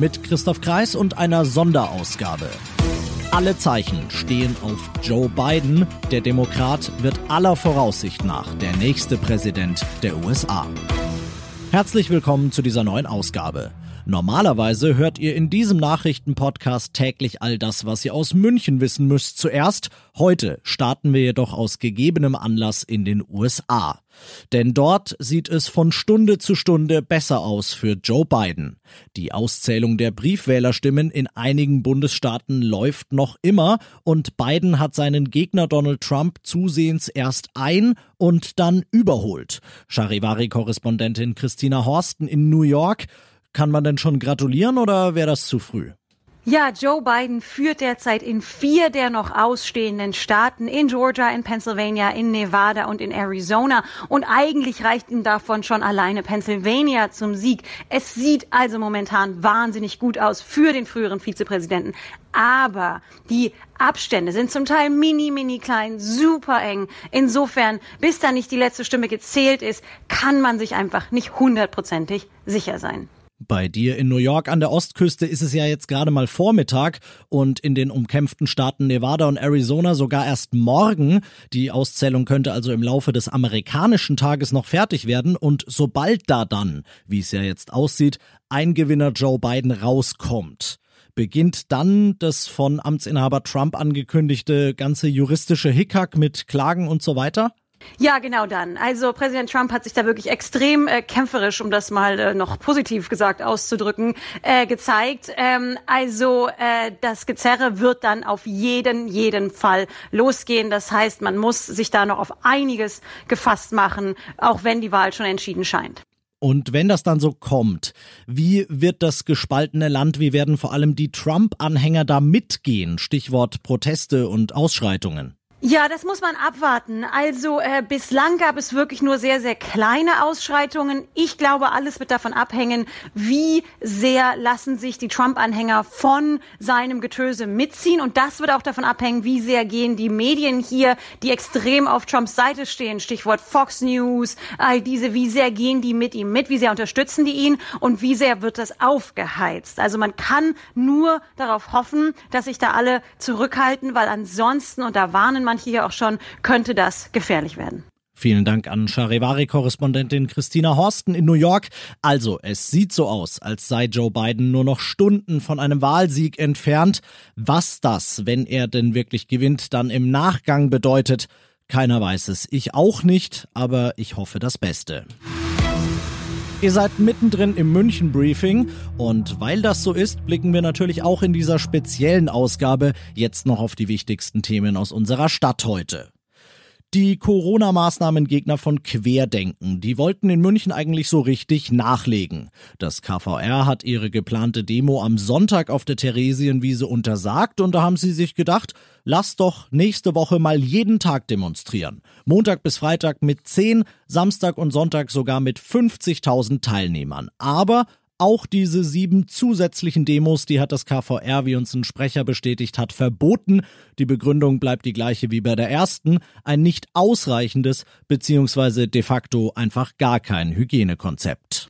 Mit Christoph Kreis und einer Sonderausgabe. Alle Zeichen stehen auf Joe Biden. Der Demokrat wird aller Voraussicht nach der nächste Präsident der USA. Herzlich willkommen zu dieser neuen Ausgabe. Normalerweise hört ihr in diesem Nachrichtenpodcast täglich all das, was ihr aus München wissen müsst. Zuerst, heute starten wir jedoch aus gegebenem Anlass in den USA. Denn dort sieht es von Stunde zu Stunde besser aus für Joe Biden. Die Auszählung der Briefwählerstimmen in einigen Bundesstaaten läuft noch immer und Biden hat seinen Gegner Donald Trump zusehends erst ein und dann überholt. Charivari-Korrespondentin Christina Horsten in New York kann man denn schon gratulieren oder wäre das zu früh? Ja, Joe Biden führt derzeit in vier der noch ausstehenden Staaten, in Georgia, in Pennsylvania, in Nevada und in Arizona. Und eigentlich reicht ihm davon schon alleine Pennsylvania zum Sieg. Es sieht also momentan wahnsinnig gut aus für den früheren Vizepräsidenten. Aber die Abstände sind zum Teil mini, mini klein, super eng. Insofern, bis da nicht die letzte Stimme gezählt ist, kann man sich einfach nicht hundertprozentig sicher sein. Bei dir in New York an der Ostküste ist es ja jetzt gerade mal Vormittag und in den umkämpften Staaten Nevada und Arizona sogar erst morgen. Die Auszählung könnte also im Laufe des amerikanischen Tages noch fertig werden und sobald da dann, wie es ja jetzt aussieht, ein Gewinner Joe Biden rauskommt, beginnt dann das von Amtsinhaber Trump angekündigte ganze juristische Hickhack mit Klagen und so weiter? Ja, genau dann. Also Präsident Trump hat sich da wirklich extrem äh, kämpferisch, um das mal äh, noch positiv gesagt auszudrücken, äh, gezeigt. Ähm, also äh, das Gezerre wird dann auf jeden, jeden Fall losgehen. Das heißt, man muss sich da noch auf einiges gefasst machen, auch wenn die Wahl schon entschieden scheint. Und wenn das dann so kommt, wie wird das gespaltene Land, wie werden vor allem die Trump-Anhänger da mitgehen? Stichwort Proteste und Ausschreitungen. Ja, das muss man abwarten. Also äh, bislang gab es wirklich nur sehr, sehr kleine Ausschreitungen. Ich glaube, alles wird davon abhängen, wie sehr lassen sich die Trump-Anhänger von seinem Getöse mitziehen. Und das wird auch davon abhängen, wie sehr gehen die Medien hier, die extrem auf Trumps Seite stehen, Stichwort Fox News, all diese, wie sehr gehen die mit ihm mit, wie sehr unterstützen die ihn und wie sehr wird das aufgeheizt. Also man kann nur darauf hoffen, dass sich da alle zurückhalten, weil ansonsten, und da warnen manche hier auch schon, könnte das gefährlich werden. Vielen Dank an Charivari-Korrespondentin Christina Horsten in New York. Also, es sieht so aus, als sei Joe Biden nur noch Stunden von einem Wahlsieg entfernt. Was das, wenn er denn wirklich gewinnt, dann im Nachgang bedeutet, keiner weiß es. Ich auch nicht, aber ich hoffe das Beste. Ihr seid mittendrin im München Briefing und weil das so ist, blicken wir natürlich auch in dieser speziellen Ausgabe jetzt noch auf die wichtigsten Themen aus unserer Stadt heute. Die Corona-Maßnahmengegner von Querdenken, die wollten in München eigentlich so richtig nachlegen. Das KVR hat ihre geplante Demo am Sonntag auf der Theresienwiese untersagt und da haben sie sich gedacht, lass doch nächste Woche mal jeden Tag demonstrieren. Montag bis Freitag mit 10, Samstag und Sonntag sogar mit 50.000 Teilnehmern. Aber auch diese sieben zusätzlichen Demos, die hat das KVR, wie uns ein Sprecher bestätigt hat, verboten. Die Begründung bleibt die gleiche wie bei der ersten. Ein nicht ausreichendes beziehungsweise de facto einfach gar kein Hygienekonzept.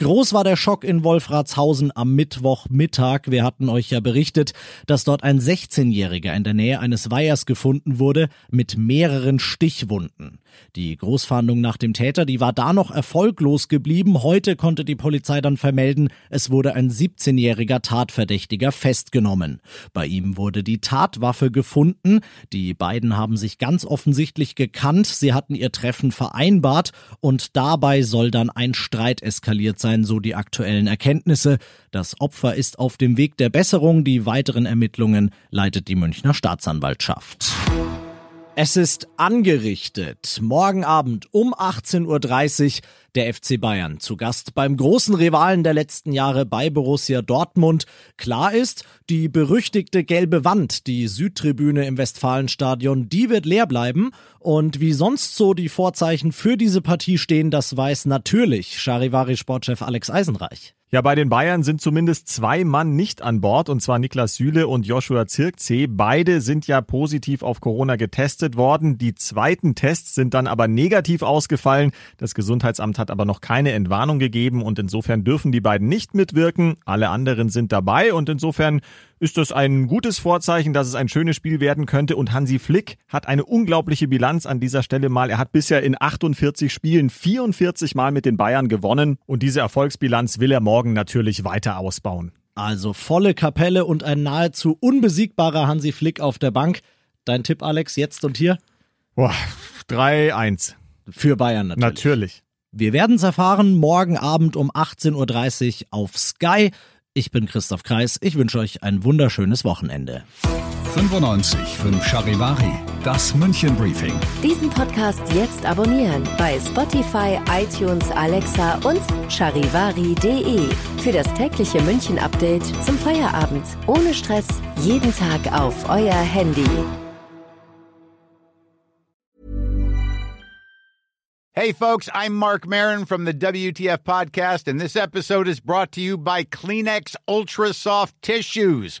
Groß war der Schock in Wolfratshausen am Mittwochmittag. Wir hatten euch ja berichtet, dass dort ein 16-Jähriger in der Nähe eines Weihers gefunden wurde mit mehreren Stichwunden. Die Großfahndung nach dem Täter, die war da noch erfolglos geblieben. Heute konnte die Polizei dann vermelden, es wurde ein 17-jähriger Tatverdächtiger festgenommen. Bei ihm wurde die Tatwaffe gefunden. Die beiden haben sich ganz offensichtlich gekannt. Sie hatten ihr Treffen vereinbart und dabei soll dann ein Streit eskaliert sein, so die aktuellen Erkenntnisse. Das Opfer ist auf dem Weg der Besserung. Die weiteren Ermittlungen leitet die Münchner Staatsanwaltschaft. Es ist angerichtet. Morgen Abend um 18.30 Uhr der FC Bayern zu Gast beim großen Rivalen der letzten Jahre bei Borussia Dortmund. Klar ist, die berüchtigte gelbe Wand, die Südtribüne im Westfalenstadion, die wird leer bleiben. Und wie sonst so die Vorzeichen für diese Partie stehen, das weiß natürlich Charivari-Sportchef Alex Eisenreich. Ja, bei den Bayern sind zumindest zwei Mann nicht an Bord, und zwar Niklas Süle und Joshua Zirkzee. Beide sind ja positiv auf Corona getestet worden. Die zweiten Tests sind dann aber negativ ausgefallen. Das Gesundheitsamt hat aber noch keine Entwarnung gegeben und insofern dürfen die beiden nicht mitwirken. Alle anderen sind dabei und insofern ist das ein gutes Vorzeichen, dass es ein schönes Spiel werden könnte. Und Hansi Flick hat eine unglaubliche Bilanz an dieser Stelle mal. Er hat bisher in 48 Spielen 44 Mal mit den Bayern gewonnen. Und diese Erfolgsbilanz will er morgen natürlich weiter ausbauen. Also volle Kapelle und ein nahezu unbesiegbarer Hansi Flick auf der Bank. Dein Tipp, Alex, jetzt und hier? Boah, 3-1. Für Bayern natürlich. Natürlich. Wir werden es erfahren morgen Abend um 18.30 Uhr auf Sky. Ich bin Christoph Kreis. Ich wünsche euch ein wunderschönes Wochenende. 95 5 Charivari, das München Briefing. Diesen Podcast jetzt abonnieren bei Spotify, iTunes, Alexa und charivari.de. Für das tägliche München Update zum Feierabend. Ohne Stress, jeden Tag auf euer Handy. Hey, folks, I'm Mark Marin from the WTF Podcast, and this episode is brought to you by Kleenex Ultra Soft Tissues,